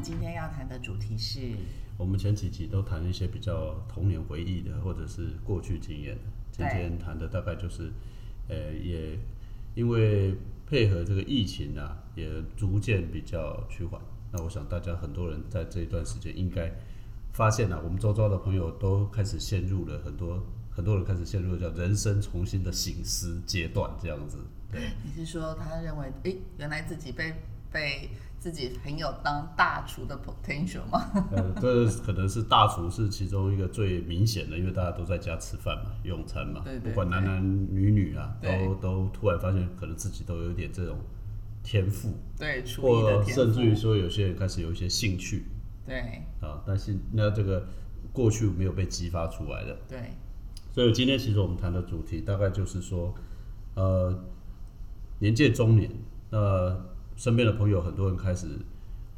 们今天要谈的主题是，我们前几集都谈一些比较童年回忆的，或者是过去经验的。今天谈的大概就是，呃，也因为配合这个疫情啊，也逐渐比较趋缓。那我想大家很多人在这一段时间应该发现了，我们周遭的朋友都开始陷入了很多。很多人开始陷入叫人生重新的醒思阶段，这样子。对，你是说他认为，哎，原来自己被被自己很有当大厨的 potential 吗？呃，这可能是大厨是其中一个最明显的，因为大家都在家吃饭嘛，用餐嘛，不管男男女女啊，都都突然发现可能自己都有点这种天赋，对，或甚至于说有些人开始有一些兴趣，对，啊，但是那这个过去没有被激发出来的，对。所以今天其实我们谈的主题大概就是说，呃，年届中年，那身边的朋友很多人开始，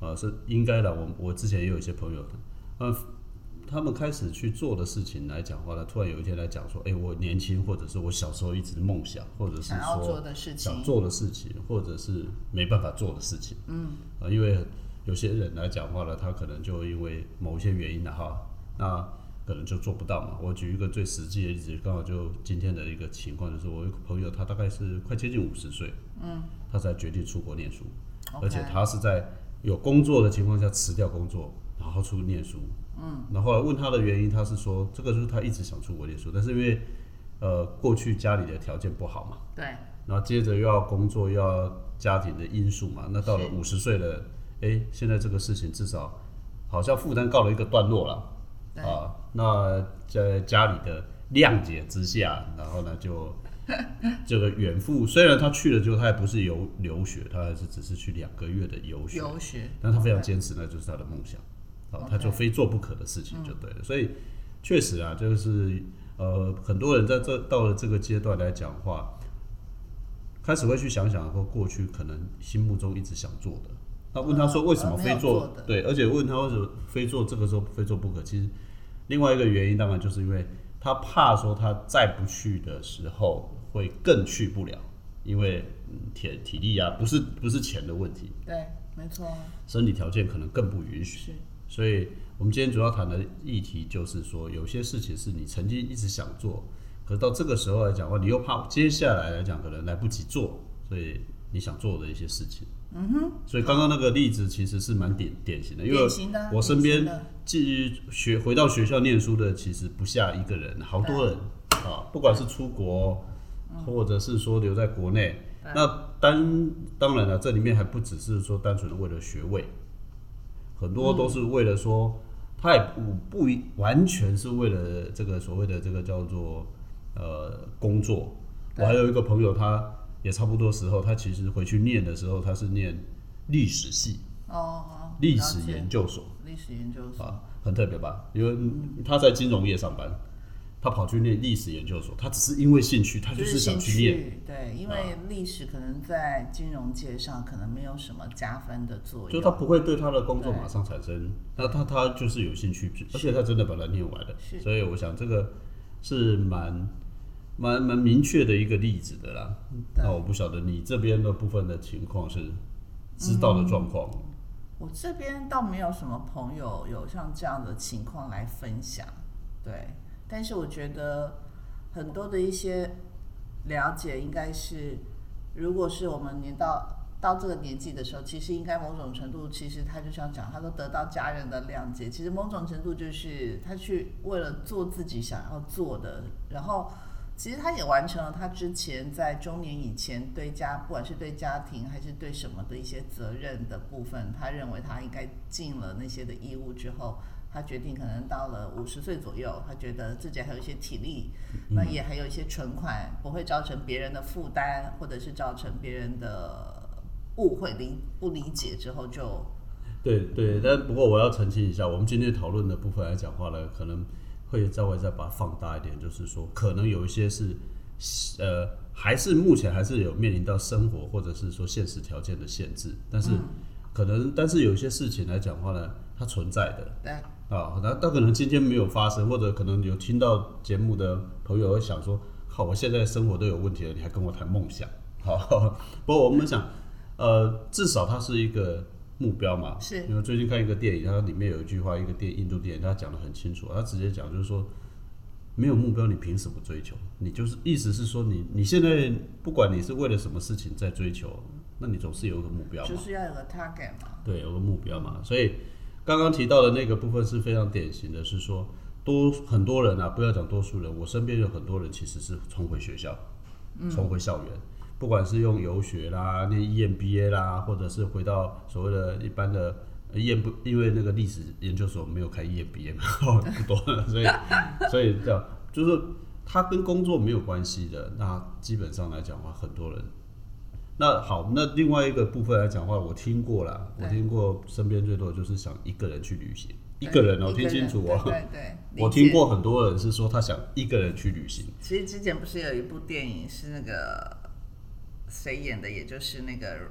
呃，是应该的。我我之前也有一些朋友，呃，他们开始去做的事情来讲话呢，突然有一天来讲说，哎，我年轻，或者是我小时候一直梦想，或者是说想做的事情，想做的事情，或者是没办法做的事情，嗯，啊，因为有些人来讲话呢，他可能就因为某些原因的哈，那。可能就做不到嘛。我举一个最实际的例子，刚好就今天的一个情况，就是我一个朋友，他大概是快接近五十岁，嗯，他才决定出国念书，而且他是在有工作的情况下辞掉工作，然后出念书，嗯，然后来问他的原因，他是说这个就是他一直想出国念书，但是因为呃过去家里的条件不好嘛，对，然后接着又要工作，又要家庭的因素嘛，那到了五十岁了，哎，现在这个事情至少好像负担告了一个段落了。啊，那在家里的谅解之下，然后呢，就 这个远赴，虽然他去了之后，他也不是游留学，他还是只是去两个月的游学，游学，但他非常坚持，那就是他的梦想，啊，他就非做不可的事情就对了。所以确实啊，就是呃，很多人在这到了这个阶段来讲话，开始会去想想说过去可能心目中一直想做的。那问他说为什么非做？对，而且问他为什么非做这个时候非做不可？其实另外一个原因当然就是因为他怕说他再不去的时候会更去不了，因为体体力啊不是不是钱的问题，对，没错，身体条件可能更不允许。所以我们今天主要谈的议题就是说，有些事情是你曾经一直想做，可是到这个时候来讲的话，你又怕接下来来讲可能来不及做，所以你想做的一些事情。嗯哼，所以刚刚那个例子其实是蛮典典型的，因为我身边继学回到学校念书的其实不下一个人，好多人啊，不管是出国，或者是说留在国内，那当当然了，这里面还不只是说单纯的为了学位，很多都是为了说，他也不不完全是为了这个所谓的这个叫做呃工作，我还有一个朋友他。也差不多时候，他其实回去念的时候，他是念历史系哦，历史研究所，历史研究所啊，很特别吧？因为他在金融业上班，他跑去念历史研究所，他只是因为兴趣，他就是想去念。对，因为历史可能在金融界上可能没有什么加分的作用，就他不会对他的工作马上产生，那他他就是有兴趣，而且他真的把它念完了，所以我想这个是蛮。蛮蛮明确的一个例子的啦，那我不晓得你这边的部分的情况是知道的状况。我这边倒没有什么朋友有像这样的情况来分享，对。但是我觉得很多的一些了解，应该是如果是我们年到到这个年纪的时候，其实应该某种程度，其实他就像讲，他都得到家人的谅解。其实某种程度就是他去为了做自己想要做的，然后。其实他也完成了他之前在中年以前对家，不管是对家庭还是对什么的一些责任的部分，他认为他应该尽了那些的义务之后，他决定可能到了五十岁左右，他觉得自己还有一些体力，那也还有一些存款，不会造成别人的负担，或者是造成别人的误会理不理解之后就。对对，但不过我要澄清一下，我们今天讨论的部分来讲话呢，可能。会稍微再把它放大一点，就是说，可能有一些是，呃，还是目前还是有面临到生活或者是说现实条件的限制，但是可能，但是有一些事情来讲话呢，它存在的，对，啊，那那可能今天没有发生，或者可能有听到节目的朋友会想说，好，我现在生活都有问题了，你还跟我谈梦想，好，不过我们想，呃，至少它是一个目标嘛。是因为最近看一个电影，它里面有一句话，一个电印度电影，它讲的很清楚，它直接讲就是说，没有目标，你凭什么追求？你就是意思是说你，你现在不管你是为了什么事情在追求，那你总是有一个目标嘛。就是要有个 target 嘛。对，有个目标嘛。所以刚刚提到的那个部分是非常典型的，是说多很多人啊，不要讲多数人，我身边有很多人其实是重回学校，重回校园，不管是用游学啦、念 EMBA 啦，或者是回到所谓的一般的 EM 不，因为那个历史研究所没有开 EMBA 嘛，不多了，所以所以这样就是它跟工作没有关系的，那基本上来讲的话，很多人。那好，那另外一个部分来讲的话，我听过啦，我对听过身边最多的就是想一个人去旅行，一对个人哦，听清楚哦。对对对，我听过很多人是说他想一个人去旅行，其实之前不是有一部电影是那个谁演的，也就是那个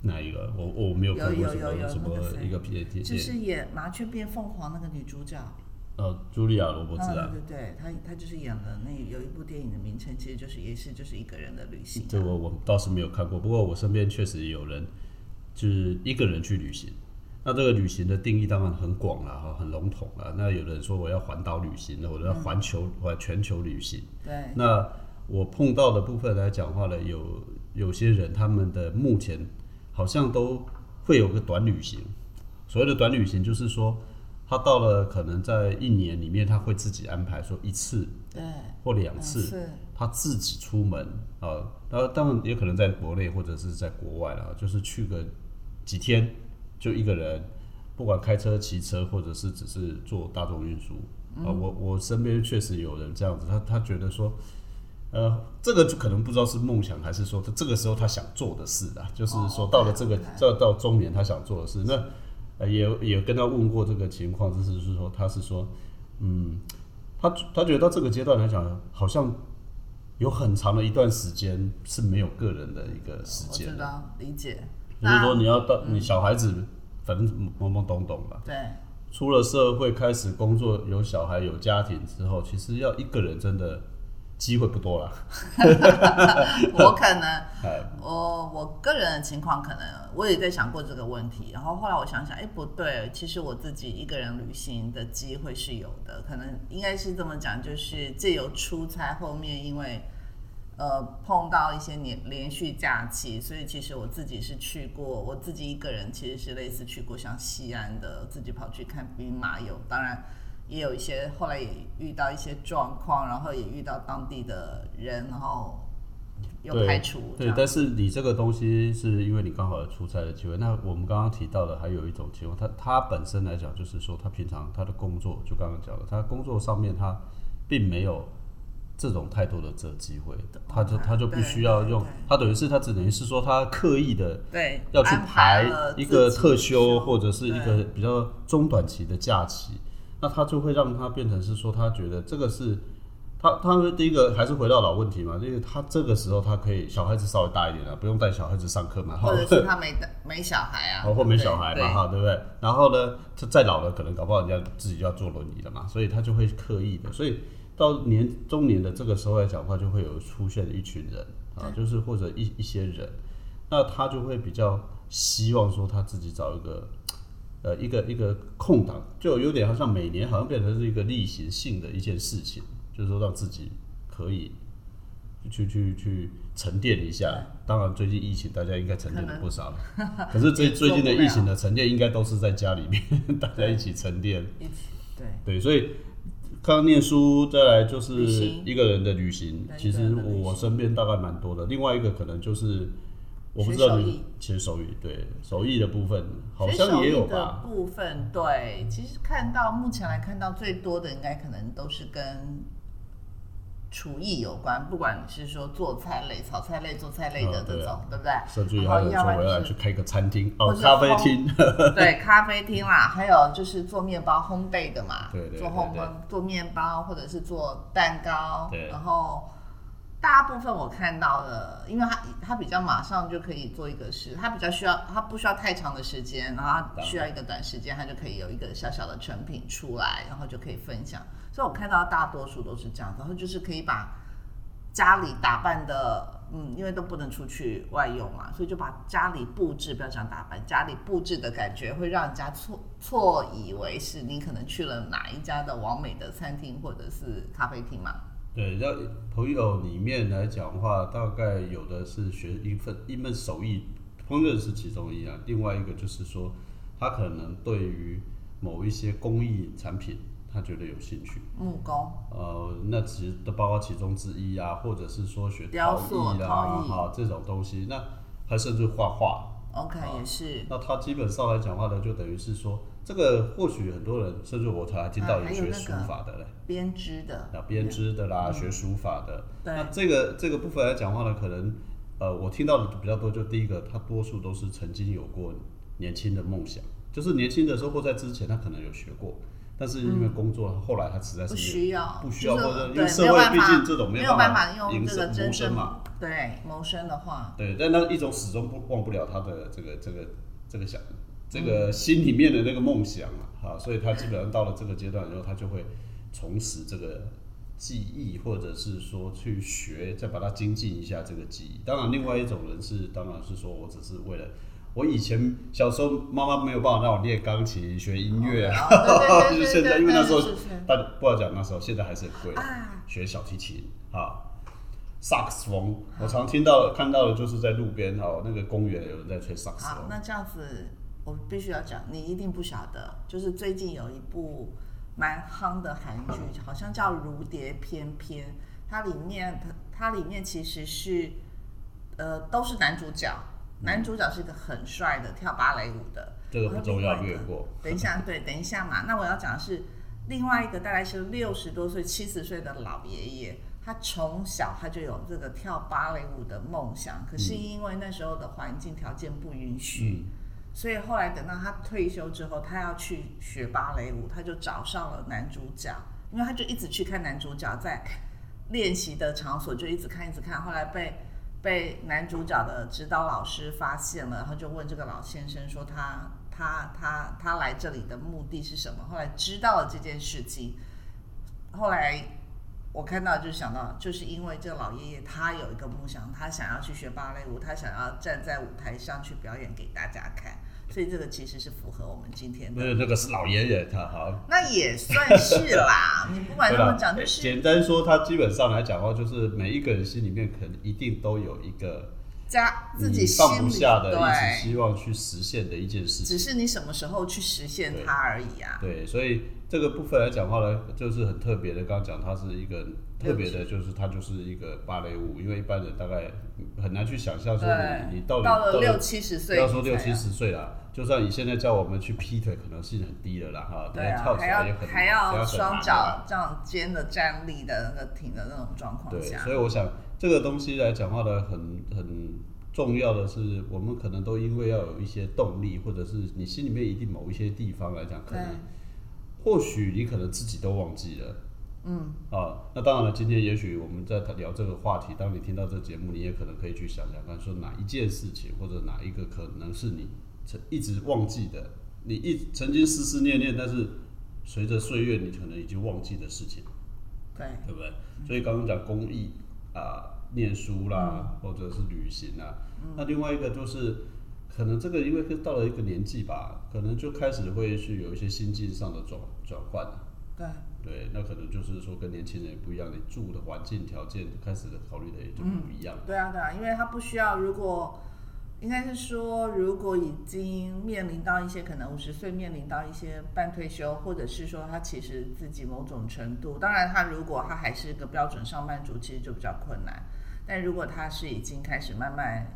哪一个？我我没有看过什么什么那个谁一个片电就是演麻雀变凤凰那个女主角。呃，茱莉亚罗伯茨啊，嗯，对对对，她她就是演了那有一部电影的名称，其实就是也是就是一个人的旅行。这我我倒是没有看过，不过我身边确实有人就是一个人去旅行。那这个旅行的定义当然很广了哈，很笼统了。那有人说我要环岛旅行，或者要环球环全球旅行。对，那我碰到的部分来讲话呢，有有些人他们的目前好像都会有个短旅行。所谓的短旅行，就是说他到了可能在一年里面，他会自己安排说一次对，或两次，是他自己出门啊，然后当然也可能在国内或者是在国外啦，就是去个几天，就一个人，不管开车、骑车，或者是只是坐大众运输啊。我我身边确实有人这样子，他他觉得说，呃，这个就可能不知道是梦想还是说他这个时候他想做的事啊，就是说到了这个哦，OK，OK 这到中年他想做的事，那呃也也跟他问过这个情况，就是是说他是说，嗯，他他觉得到这个阶段来讲，好像有很长的一段时间是没有个人的一个时我间的，知道理解。就是说你要到你小孩子，反正懵懵懂懂吧，对，出了社会开始工作，有小孩有家庭之后，其实要一个人真的机会不多了，我可能 哎，我我个人的情况，可能我也在想过这个问题，然后后来我想想，哎，不对，其实我自己一个人旅行的机会是有的，可能应该是这么讲，就是借由出差后面，因为呃碰到一些年连续假期，所以其实我自己是去过，我自己一个人其实是类似去过像西安的，自己跑去看兵马俑，当然。也有一些后来也遇到一些状况，然后也遇到当地的人，然后又排除这对，但是你这个东西是因为你刚好有出差的机会。那我们刚刚提到的还有一种情况，他他本身来讲，就是说他平常他的工作，就刚刚讲的，他工作上面他并没有这种太多的这机会，他就他就必须要用他等于是他只等于是说他刻意的对要去排一个特休或者是一个比较中短期的假期，那他就会让他变成是说，他觉得这个是他他们第一个还是回到老问题嘛，因为他这个时候他可以小孩子稍微大一点了，不用带小孩子上课嘛，或者是他没的没小孩啊，然后没小孩嘛，哈，对。不对？然后呢，他再老了，可能搞不好人家自己就要坐轮椅了嘛，所以他就会刻意的，所以到年中年的这个时候来讲话，就会有出现一群人啊，就是或者一一些人，那他就会比较希望说他自己找一个呃一个一个空档，就有点好像每年好像变成是一个例行性的一件事情，就是说让自己可以去去去沉淀一下。当然，最近疫情大家应该沉淀 了不少了，可是最最近的疫情的沉淀应该都是在家里面，大家一起沉淀。一起对对，所以刚刚念书，再来就是一个人的旅行。对其实我身边大概蛮多的。另外一个可能就是我不知道你学手艺其实手语对手艺的部分好学像也手艺的有吧？部分，对，其实看到目前来看到最多的，应该可能都是跟厨艺有关，不管是说做菜类、炒菜类、做菜类的这种，对不对？甚至于然后还有说我要不然就是开个餐厅咖啡烘厅。对，咖啡厅啦，还有就是做面包烘焙的嘛，做烘对对做面包或者是做蛋糕，然后大部分我看到的，因为他他比较马上就可以做一个事，他比较需要他不需要太长的时间，然后他需要一个短时间，他就可以有一个小小的成品出来，然后就可以分享。所以我看到大多数都是这样，然后就是可以把家里打扮的嗯，因为都不能出去外用嘛，所以就把家里布置，不要讲打扮，家里布置的感觉会让人家错错以为是你可能去了哪一家的完美的餐厅或者是咖啡厅嘛。对，要朋友里面来讲的话，大概有的是学一份一门手艺，烹饪是其中一样，另外一个就是说，他可能对于某一些工艺产品，他觉得有兴趣。木工。呃，那其实都包括其中之一啊，或者是说学雕塑、陶艺啊这种东西，那还甚至画画。OK，也是。那他基本上来讲话呢，就等于是说。这个或许很多人，甚至我才听到有学书法的嘞，编织的，啊，编织的啦，学书法的。那这个这个部分来讲话呢，可能呃，我听到的比较多，就第一个，他多数都是曾经有过年轻的梦想，就是年轻的时候或在之前他可能有学过，但是因为工作，后来他实在是不需要，不需要，或者因为社会毕竟这种没有办法用这个谋生嘛，对，谋生的话，对，但那一种始终不忘不了他的这个这个这个想。这个心里面的那个梦想啊，所以他基本上到了这个阶段以后，他就会重拾这个记忆，或者是说去学，再把它精进一下这个记忆。当然，另外一种人是，当然是说我只是为了我以前小时候妈妈没有办法让我练钢琴、学音乐啊，就是现在，因为那时候大不好讲，那时候现在还是很贵，学小提琴啊，萨克斯风，我常听到看到的就是在路边哦，那个公园有人在吹萨克斯风。那这样子。我必须要讲，你一定不晓得，就是最近有一部蛮夯的韩剧，好像叫《如蝶翩翩》，它里面它它里面其实是呃都是男主角，男主角是一个很帅的跳芭蕾舞的。这个不重要，略过。等一下，对，等一下嘛。那我要讲的是另外一个大概是六十多岁、七十岁的老爷爷，他从小他就有这个跳芭蕾舞的梦想，可是因为那时候的环境条件不允许。所以后来等到他退休之后，他要去学芭蕾舞，他就找上了男主角，因为他就一直去看男主角在练习的场所，就一直看一直看。后来被被男主角的指导老师发现了，然后就问这个老先生说：“他他他他来这里的目的是什么？”后来知道了这件事情，后来我看到就想到，就是因为这个老爷爷他有一个梦想，他想要去学芭蕾舞，他想要站在舞台上去表演给大家看。所以这个其实是符合我们今天的。那那个是老爷爷，他好。那也算是啦，你不管怎么讲，就是简单说，他基本上来讲的话，就是每一个人心里面可能一定都有一个家自己放不下的，一直希望去实现的一件事情。只是你什么时候去实现它而已啊。对，所以这个部分来讲话呢，就是很特别的。刚刚讲它是一个特别的，就是它就是一个芭蕾舞，因为一般人大概很难去想象说你你到底到了六七十岁，不要说六七十岁了。就算你现在叫我们去劈腿，可能性很低了啦，哈，对啊，还要还要双脚这样尖的站立的那个挺的那种状况下。对，所以我想这个东西来讲话呢，很很重要的是，我们可能都因为要有一些动力，或者是你心里面一定某一些地方来讲，可能或许你可能自己都忘记了，嗯，啊，那当然了，今天也许我们在聊这个话题，当你听到这节目，你也可能可以去想想看，说哪一件事情或者哪一个可能是你。一直忘记的，你一曾经思思念念，但是随着岁月，你可能已经忘记的事情，对，对不对？所以刚刚讲公益啊，念书啦，或者是旅行啊，那另外一个就是，可能这个因为到了一个年纪吧，可能就开始会去有一些心境上的转转换对，对，那可能就是说跟年轻人也不一样，你住的环境条件开始考虑的也就不一样。对啊，对啊，因为他不需要如果。应该是说，如果已经面临到一些可能五十岁面临到一些半退休，或者是说他其实自己某种程度，当然他如果他还是一个标准上班族，其实就比较困难。但如果他是已经开始慢慢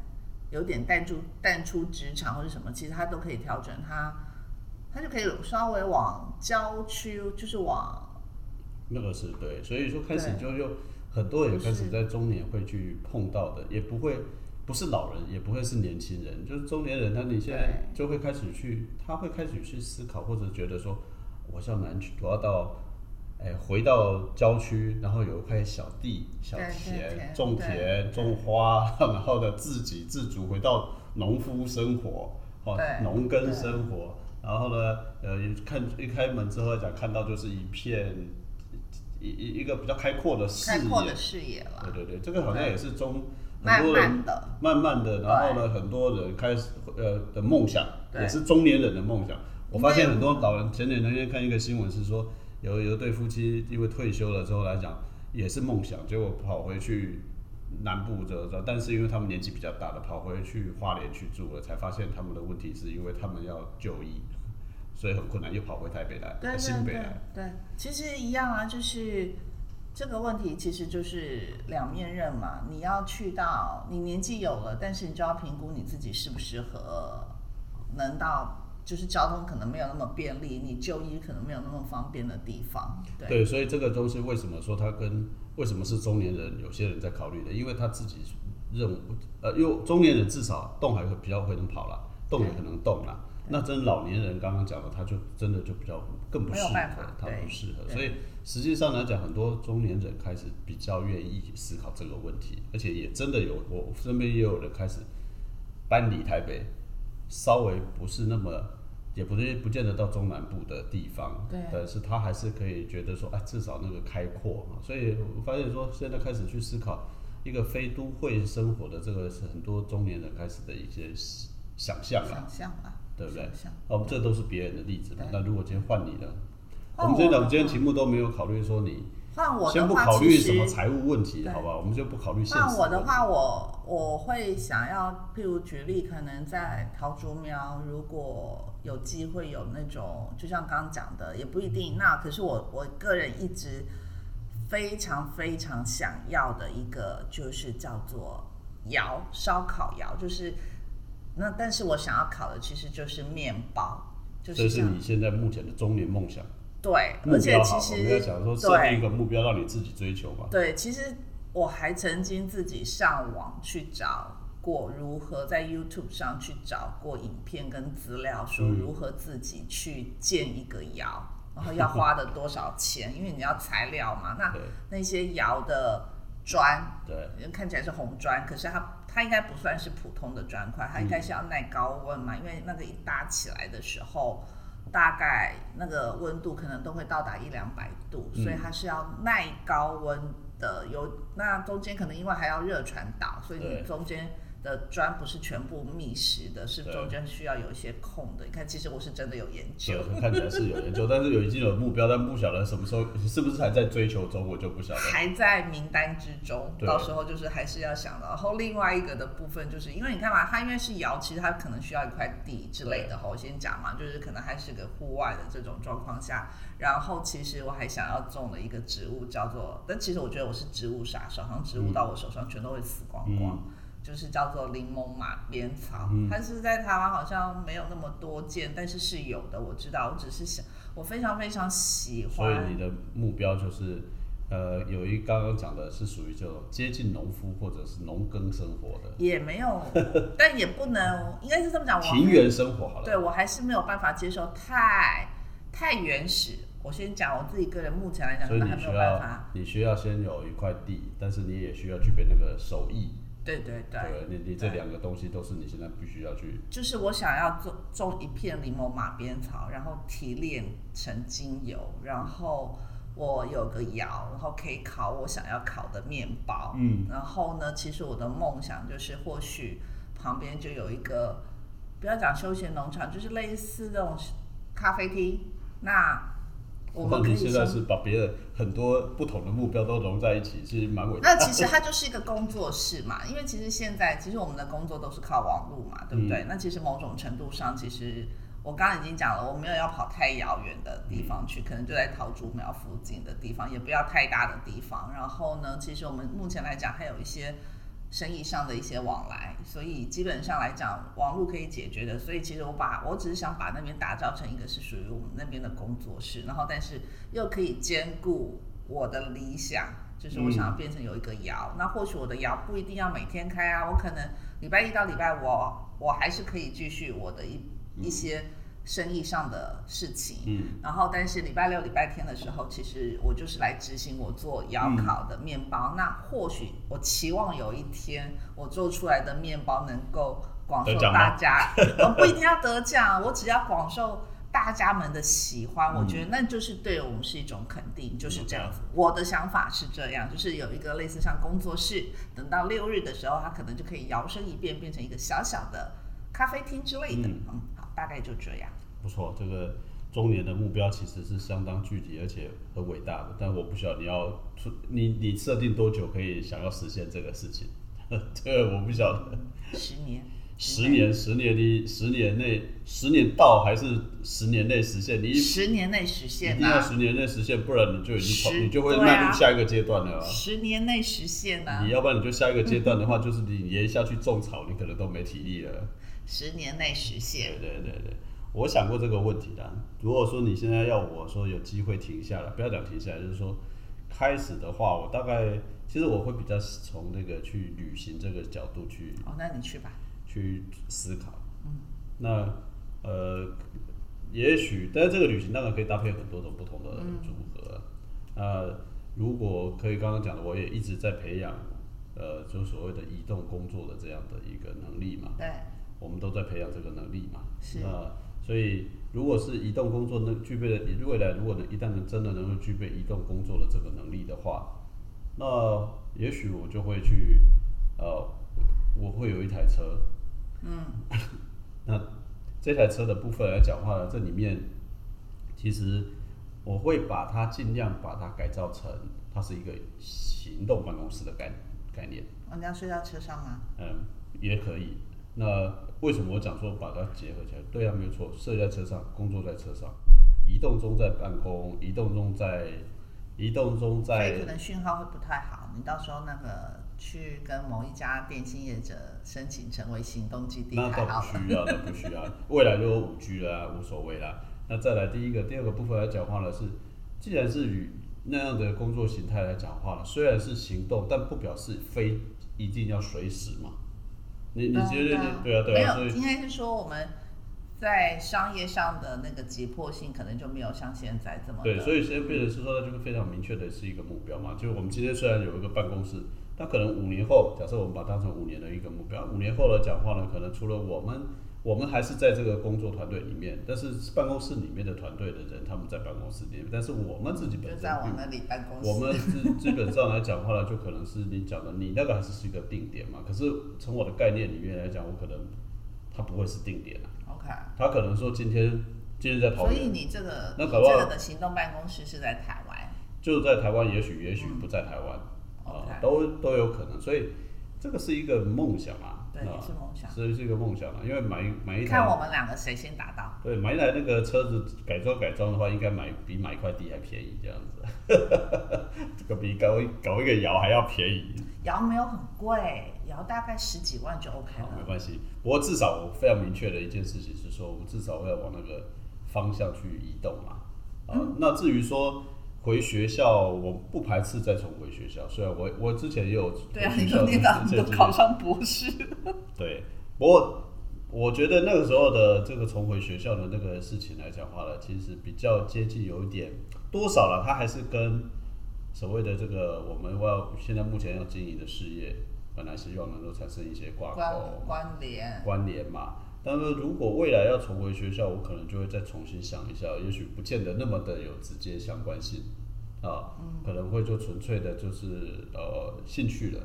有点淡出淡出职场或者什么，其实他都可以调整，他他就可以稍微往郊区，就是往那个是对，所以说开始就又很多人开始在中年会去碰到的，也不会。不是老人，也不会是年轻人，就是中年人。他你现在就会开始去，他会开始去思考，或者觉得说，我向南去，我要到，哎，回到郊区，然后有一块小地、小田，种田、种花，然后呢，自给自足，回到农夫生活，哦，农耕生活。然后呢，呃，看一开门之后讲，看到就是一片一一一个比较开阔的视野，视野了。对对对，这个好像也是中。慢慢的，慢慢的，然后呢，很多人开始呃的梦想，也是中年人的梦想。我发现很多老人，前两天看一个新闻是说，有有对夫妻因为退休了之后来讲，也是梦想，结果跑回去南部这这，但是因为他们年纪比较大了，跑回去花莲去住了，才发现他们的问题是因为他们要就医，所以很困难，又跑回台北来，新北来。对，其实一样啊，就是。这个问题其实就是两面刃嘛，你要去到你年纪有了，但是你就要评估你自己适不适合，能到就是交通可能没有那么便利，你就医可能没有那么方便的地方。对，所以这个东西为什么说它跟为什么是中年人？有些人在考虑的，因为他自己认呃，因为中年人至少动还会比较会能跑了，动也可能动了。那真老年人刚刚讲的，他就真的就比较更不适合，他不适合。所以实际上来讲，很多中年人开始比较愿意思考这个问题，而且也真的有我身边也有人开始搬离台北，稍微不是那么，也不是不见得到中南部的地方，对，但是他还是可以觉得说，哎，至少那个开阔啊。所以我发现说，现在开始去思考一个非都会生活的这个是很多中年人开始的一些想象了，想象啊。对不对？哦，这都是别人的例子嘛。那如果今天换你呢？我们今天讲，今天题目都没有考虑说你。换我先不考虑什么财务问题，好吧？我们就不考虑现实。换我的话，我我会想要，譬如举例，可能在桃竹苗，如果有机会有那种，就像刚刚讲的，也不一定。那可是我我个人一直非常非常想要的一个，就是叫做窑烧烤窑，就是。那但是我想要考的其实就是面包，就是这是你现在目前的中年梦想。对，而且其实我们要想说设定一个目标让你自己追求嘛。对，其实我还曾经自己上网去找过如何在 YouTube 上去找过影片跟资料，说如何自己去建一个窑，然后要花的多少钱，因为你要材料嘛。那那些窑的砖，对，看起来是红砖，可是它。它应该不算是普通的砖块，它应该是要耐高温嘛，因为那个一搭起来的时候，大概那个温度可能都会到达一两百度，所以它是要耐高温的。有那中间可能因为还要热传导，所以你中间。的砖不是全部密实的，是中间需要有一些空的。你看，其实我是真的有研究，看起来是有研究，但是有已经有目标，但不晓得什么时候是不是还在追求中，我就不晓得。还在名单之中，到时候就是还是要想到。然后另外一个的部分，就是因为你看嘛，它因为是窑，其实它可能需要一块地之类的。哈，我先讲嘛，就是可能还是个户外的这种状况下，然后其实我还想要种了一个植物，叫做，但其实我觉得我是植物杀手，好像植物到我手上全都会死光光。就是叫做柠檬马鞭草，它是在台湾好像没有那么多见，但是是有的，我知道。我只是想，我非常非常喜欢。所以你的目标就是，呃，有一刚刚讲的是属于这种接近农夫或者是农耕生活的，也没有，但也不能，应该是这么讲。庭园 生活好了，对我还是没有办法接受太太原始。我先讲我自己个人目前来讲，可能还没有办法。你需要先有一块地，但是你也需要具备那个手艺。对对对，你你这两个东西都是你现在必须要去。就是我想要种种一片柠檬马鞭草，然后提炼成精油，然后我有个窑，然后可以烤我想要烤的面包。嗯，然后呢，其实我的梦想就是或许旁边就有一个，不要讲休闲农场，就是类似这种咖啡厅。那我们可以现在是把别人很多不同的目标都融在一起，其实蛮伟大。那其实它就是一个工作室嘛，因为其实现在其实我们的工作都是靠网络嘛，对不对？那其实某种程度上，其实我刚刚已经讲了，我没有要跑太遥远的地方去，可能就在桃竹苗附近的地方，也不要太大的地方。然后呢，其实我们目前来讲还有一些。生意上的一些往来，所以基本上来讲，网络可以解决的。所以其实我把我只是想把那边打造成一个是属于我们那边的工作室，然后但是又可以兼顾我的理想，就是我想要变成有一个窑。那或许我的窑不一定要每天开啊，我可能礼拜一到礼拜五，我还是可以继续我的一一些。生意上的事情，嗯，然后但是礼拜六、礼拜天的时候，其实我就是来执行我做窑烤的面包。那或许我期望有一天我做出来的面包能够广受大家，我不一定要得奖，我只要广受。大家们的喜欢，我嗯觉得那就是对我们是一种肯定，就是这样子。我的想法是这样，就是有一个类似像工作室，等到六日的时候，它可能就可以摇身一变，变成一个小小的咖啡厅之类的。嗯大概就这样。不错，这个中年的目标其实是相当具体而且很伟大的，但我不晓得你要出你你设定多久可以想要实现这个事情，这个我不晓得。十年，十年，十年你十年内，十年到还是十年内实现？你十年内实现一现定要啊！十年内实现，不然你就已经跑，你就会迈入下一个阶段了啊。十年内实现啊你！要不然你就下一个阶段的话，就是你连下去种草，你可能都没体力了。十年内实现。对对对对，我想过这个问题的。如果说你现在要我说有机会停下来，不要讲停下来，就是说开始的话，我大概其实我会比较从那个去旅行这个角度去哦，那你去吧。去思考。嗯那呃，也许，但是这个旅行当然可以搭配很多种不同的组合。那如果可以刚刚讲的，我也一直在培养，呃，就所谓的移动工作的这样的一个能力嘛。对，我们都在培养这个能力嘛。是那所以，如果是移动工作能具备的，未来如果能一旦能真的能够具备移动工作的这个能力的话，那也许我就会去，呃，我会有一台车。嗯。那这台车的部分来讲话呢，这里面其实我会把它尽量把它改造成它是一个行动办公室的概概念。哦，你要睡在车上吗？嗯，也可以。那为什么我讲说把它结合起来？对啊，没有错，睡在车上，工作在车上，移动中在办公，移动中在，移动中所以在可能讯号会不太好，你到时候那个去跟某一家电信业者申请成为行动基地那倒。不需要，那不需要。未来就有五 G 了、啊，无所谓啦。那再来第一个、第二个部分来讲话呢是，既然是与那样的工作形态来讲话了，虽然是行动，但不表示非一定要随时嘛。你你觉得你对啊对啊，所没有，以应该是说我们在商业上的那个急迫性，可能就没有像现在这么。对，所以现在变成是说，它就是非常明确的是一个目标嘛。就我们今天虽然有一个办公室，但可能五年后，假设我们把它当成五年的一个目标，五年后的讲话呢，可能除了我们，我们还是在这个工作团队里面，但是办公室里面的团队的人他们在办公室里面，但是我们自己本身就在我们那里办公室。我们基基本上来讲话呢，就可能是你讲的，你那个还是是一个定点嘛。可是从我的概念里面来讲，我可能它不会是定点啊，OK，他可能说今天今天在桃所以，你这个那搞不好这个的行动办公室是在台湾。就在台湾，也许也许不在台湾。啊都都有可能，所以这个是一个梦想啊，对，啊也是梦想。是是一个梦想啊，因为买一买一台看我，们两个谁先达到。对，买一台那个车子改装改装的话，应该买比买一块地还便宜，这样子，这个比搞一搞一个窑还要便宜，窑没有很贵，窑大概十几万就 OK 了，没。关系。不过至少我非常明确的一件事情是说，我们至少要往那个方向去移动嘛，啊，嗯那至于说。回学校，我不排斥再重回学校。虽然我我之前也有对啊，你都念到你这这都考上博士。对，不过我觉得那个时候的这个重回学校的那个事情来讲话呢，其实比较接近有一点多少了，它还是跟所谓的这个我们要现在目前要经营的事业，本来希望能够产生一些挂钩关联。关联嘛。但是如果未来要重回学校，我可能就会再重新想一下，也许不见得那么的有直接相关性啊，可能会就纯粹的就是呃兴趣了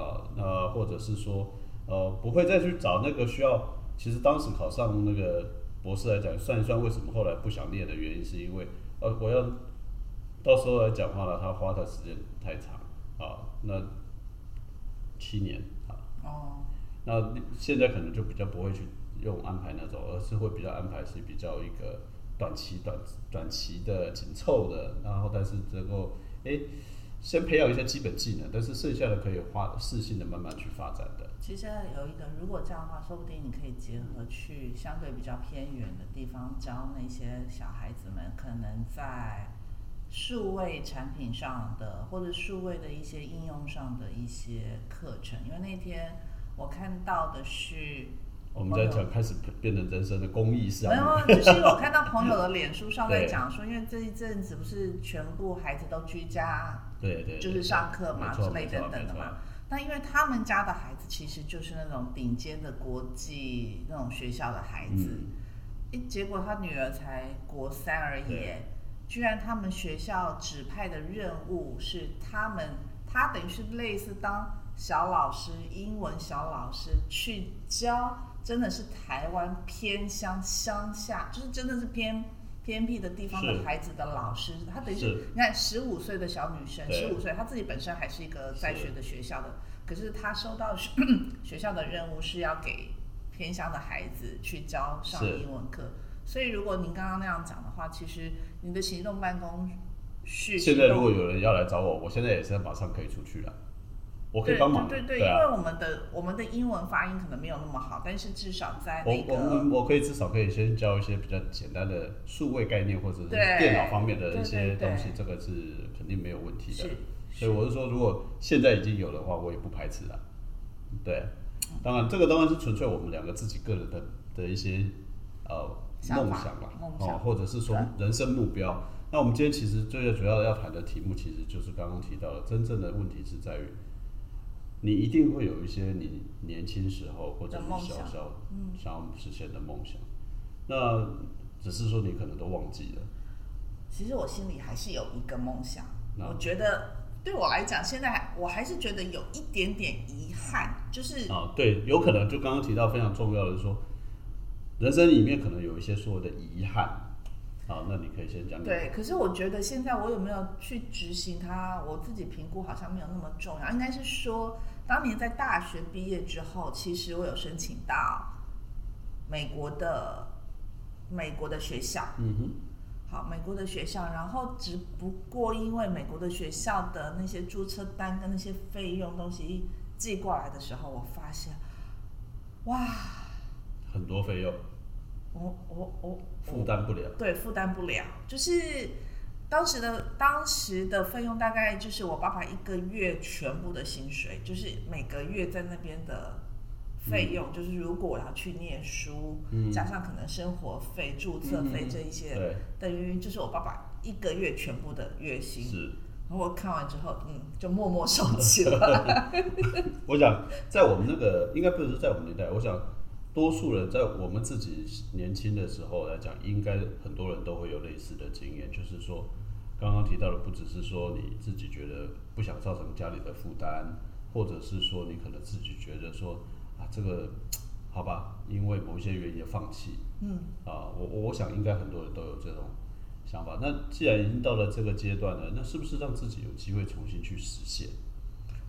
啊，那或者是说呃不会再去找那个需要。其实当时考上那个博士来讲，算一算为什么后来不想念的原因，是因为呃我要到时候来讲话了，他花的时间太长啊，那七年啊，哦，那现在可能就比较不会去用安排那种，而是会比较安排是比较一个短期、短短期的紧凑的，然后但是能够诶先培养一些基本技能，但是剩下的可以花适性的慢慢去发展的。其实有一个，如果这样的话，说不定你可以结合去相对比较偏远的地方，教那些小孩子们可能在数位产品上的或者数位的一些应用上的一些课程。因为那天我看到的是，我们在讲开始变成人生的公益项没目，有，就是我看到朋友的脸书上在 对。讲说，因为这一阵子不是全部孩子都居家对对，对就是上课嘛之类等等的。嘛。没错。没错。那因为他们家的孩子其实就是那种顶尖的国际那种学校的孩子，嗯。一结果他女儿才国三而已，居然他们学校指派的任务是他们，他等于是类似当小老师，英文小老师去教，真的是台湾偏乡乡下，就是真的是偏偏僻的地方的孩子的老师，他等于是是。你看十五岁的小女生，十对五岁，她自己本身还是一个在学的学校的，可是她收到学 学校的任务是要给偏乡的孩子去教上英文课，所以如果您刚刚那样讲的话，其实你的行动办公室现在如果有人要来找我，我现在也是马上可以出去了，我可以帮忙的。对对对，对啊因为我们的我们的英文发音可能没有那么好，但是至少在我那个我我我可以至少可以先教一些比较简单的数位概念或者是电脑方面的一些东西，这个是肯定没有问题的。所以我是说，如果现在已经有的话，我也不排斥啊。对，当然这个当然是纯粹我们两个自己个人的的一些呃梦想啦，梦想哦，或者是说人生目标。那我们今天其实最主要要谈的题目，其实就是刚刚提到的，真正的问题是在于，你一定会有一些你年轻时候或者你小时候想要实现的梦想，那只是说你可能都忘记了。其实我心里还是有一个梦想，那我觉得对我来讲，现在还我还是觉得有一点点遗憾，就是啊，对，有可能就刚刚提到非常重要的是说，人生里面可能有一些所谓的遗憾。好，那你可以先讲。对，可是我觉得现在我有没有去执行它，我自己评估好像没有那么重要。应该是说，当年在大学毕业之后，其实我有申请到美国的美国的学校，嗯哼，好，美国的学校，然后只不过因为美国的学校的那些注册单跟那些费用东西寄过来的时候，我发现，哇，很多费用我我我负担不了。对，负担不了。就是当时的当时的费用大概就是我爸爸一个月全部的薪水，就是每个月在那边的费用，就是如果我要去念书，嗯加上可能生活费、注册费这一些，对，等于就是我爸爸一个月全部的月薪。是。然后我看完之后，嗯，就默默收起了。我想在我们那个应该不是在我们年代，我想多数人在我们自己年轻的时候来讲，应该很多人都会有类似的经验，就是说刚刚提到的，不只是说你自己觉得不想造成家里的负担，或者是说你可能自己觉得说啊这个好吧，因为某一些原因放弃，嗯，啊，我我想应该很多人都有这种想法。那既然已经到了这个阶段了，那是不是让自己有机会重新去实现？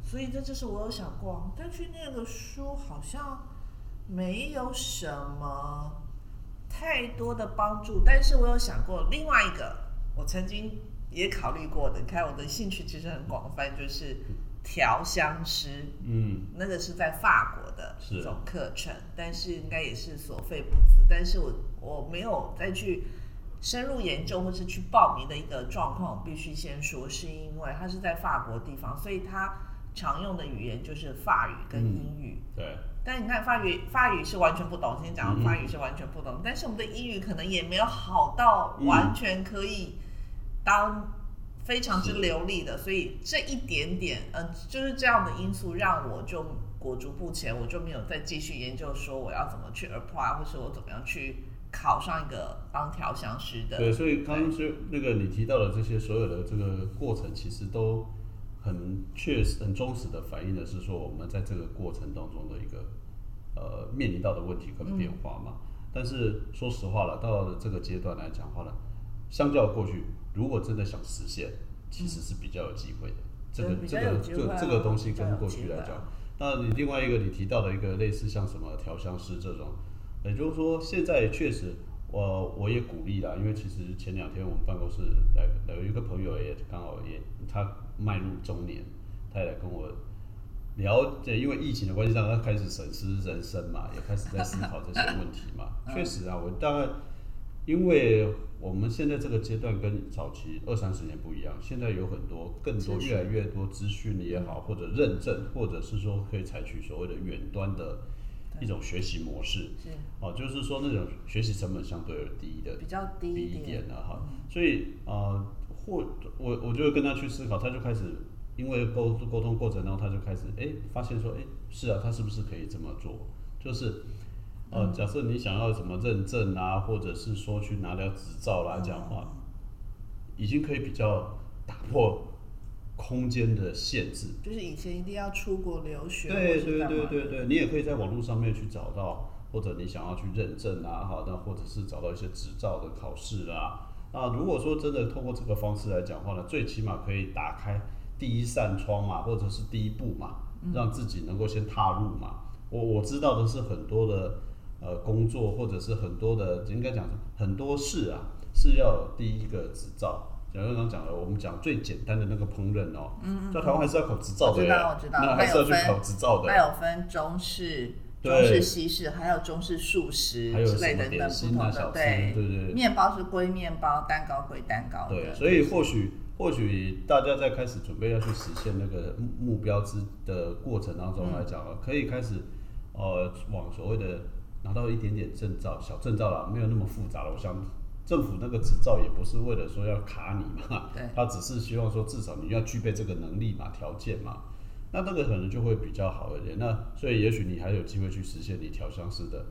所以这就是我有想过，但是那个书好像没有什么太多的帮助。但是我有想过另外一个，我曾经也考虑过的。你看我的兴趣其实很广泛，就是调香师，嗯，那个是在法国的是一种课程，但是应该也是所费不赀。但是我我没有再去深入研究或是去报名的一个状况，我必须先说，是因为它是在法国地方，所以它常用的语言就是法语跟英语。对，但你看法语，法语是完全不懂。今天讲的法语是完全不懂，但是我们的英语可能也没有好到嗯完全可以当非常之流利的，所以这一点点，呃，就是这样的因素让我就裹足不前，我就没有再继续研究说我要怎么去 apply，或是我怎么样去考上一个当调香师的。对，所以刚刚是那个你提到的这些所有的这个过程，其实都很确实、很忠实的反映的是说，我们在这个过程当中的一个呃面临到的问题跟变化嘛。但是说实话了，到了这个阶段来讲话了，相较过去，如果真的想实现，其实是比较有机会的。这个这个这这个东西跟过去来讲，那你另外一个你提到的一个类似像什么调香师这种，也就是说现在确实我我也鼓励啦，因为其实前两天我们办公室来有一个朋友也刚好也他迈入中年，他也来跟我聊解，因为疫情的关系，让他开始审视人生嘛，也开始在思考这些问题嘛。确实啊，我大概因为我们现在这个阶段跟早期二三十年不一样，现在有很多更多越来越多资讯也好，或者认证，或者是说可以采取所谓的远端的一种学习模式。是哦，就是说那种学习成本相对而低的，比较低低一一点点的哈。所以呃，或我我就会跟他去思考，他就开始因为沟沟通过程当中，他就开始哎发现说，哎是啊，他是不是可以这么做？就是呃，假设你想要什么认证啊，或者是说去拿掉执照来讲话，已经可以比较打破空间的限制。就是以前一定要出国留学，对对对对对，你也可以在网络上面去找到，或者你想要去认证啊，好，那或者是找到一些执照的考试啊。那如果说真的通过这个方式来讲话呢，最起码可以打开第一扇窗嘛，或者是第一步嘛，让自己能够先踏入嘛。我我知道的是很多的呃工作，或者是很多的应该讲很多事啊，是要有第一个执照。像刚刚讲了，我们讲最简单的那个烹饪哦，在台湾还是要考执照的，我知道我知道，那还是要去考执照的，还有分中式。中式、西式，还有中式素食之类的等不同的，对对对。面包是归面包，蛋糕归蛋糕。对，所以或许或许大家在开始准备要去实现那个目标之的过程当中来讲啊，可以开始呃往所谓的拿到一点点证照，小证照啦，没有那么复杂了。我想政府那个执照也不是为了说要卡你嘛，他只是希望说至少你要具备这个能力嘛，条件嘛。那这个可能就会比较好一点。那所以也许你还有机会去实现你调香师的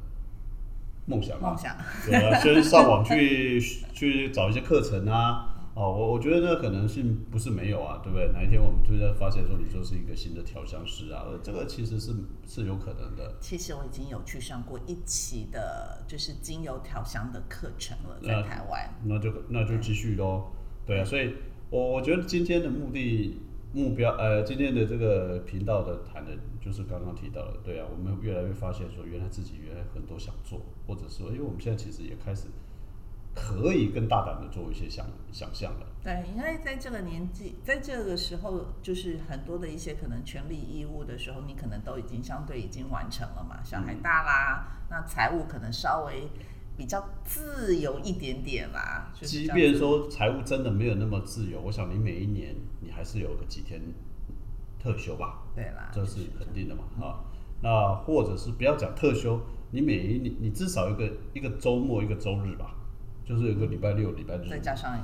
梦想。梦想。对啊，先上网去去找一些课程啊。哦，我我觉得那可能性不是没有啊，对不对？哪一天我们突然发现说你就是一个新的调香师啊，这个其实是是有可能的。其实我已经有去上过一期的，就是精油调香的课程了，在台湾。那就那就继续喽。对啊，所以我我觉得今天的目的。目标，呃，今天的这个频道的谈的，就是刚刚提到的，对啊，我们越来越发现说，原来自己原来很多想做，或者说，因为我们现在其实也开始可以更大胆的做一些想想象了。对，因为在这个年纪，在这个时候，就是很多的一些可能权利义务的时候，你可能都已经相对已经完成了嘛，小孩大啦，那财务可能稍微。比较自由一点点啦。即便说财务真的没有那么自由，我想你每一年你还是有个几天特休吧？对啦，这是肯定的嘛。哈，那或者是不要讲特休，你每一年你至少一个一个周末一个周日吧，就是有个礼拜六、礼拜日，再加上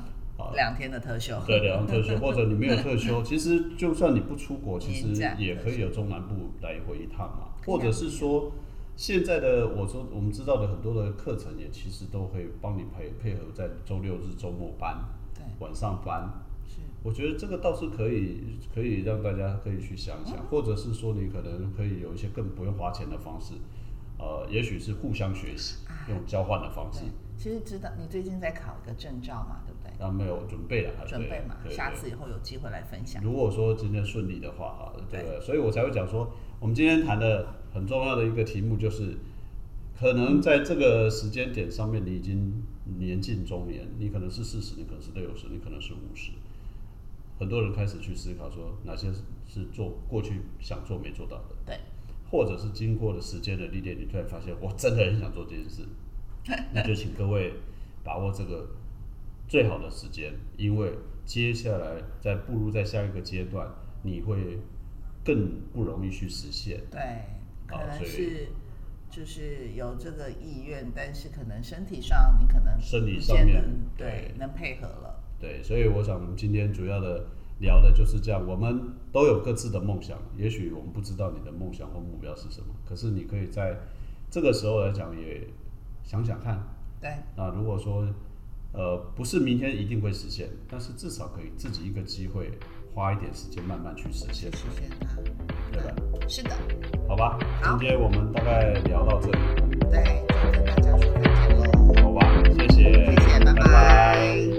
两天的特休。对，两天特休，或者你没有特休，其实就算你不出国，其实也可以有中南部来回一趟嘛，或者是说。现在的我说，我们知道的很多的课程也其实都会帮你配配合在周六日周末班，对，晚上班，是，我觉得这个倒是可以，可以让大家可以去想想，或者是说你可能可以有一些更不用花钱的方式，呃，也许是互相学习，用交换的方式。其实知道你最近在考一个证照嘛，对不对？啊，没有准备了，准备嘛，下次以后有机会来分享。如果说今天顺利的话，哈，对，所以我才会讲说，我们今天谈的。很重要的一个题目就是，可能在这个时间点上面，你已经年近中年，你可能是四十，你可能是六十，你可能是五十。很多人开始去思考说，哪些是做过去想做没做到的，对，或者是经过了时间的历练，你突然发现，我真的很想做这件事，那就请各位把握这个最好的时间，因为接下来在步入在下一个阶段，你会更不容易去实现，对。可能是就是有这个意愿，但是可能身体上你可能生理上面对能配合了。对，所以我想今天主要的聊的就是这样。我们都有各自的梦想，也许我们不知道你的梦想或目标是什么，可是你可以在这个时候来讲也想想看，对，那如果说，呃，不是明天一定会实现，但是至少可以自己一个机会，花一点时间慢慢去实现，实现它，对吧？是的，好吧，今天我们大概聊到这里，对，跟大家说再见喽。好吧，谢谢，谢谢，拜拜。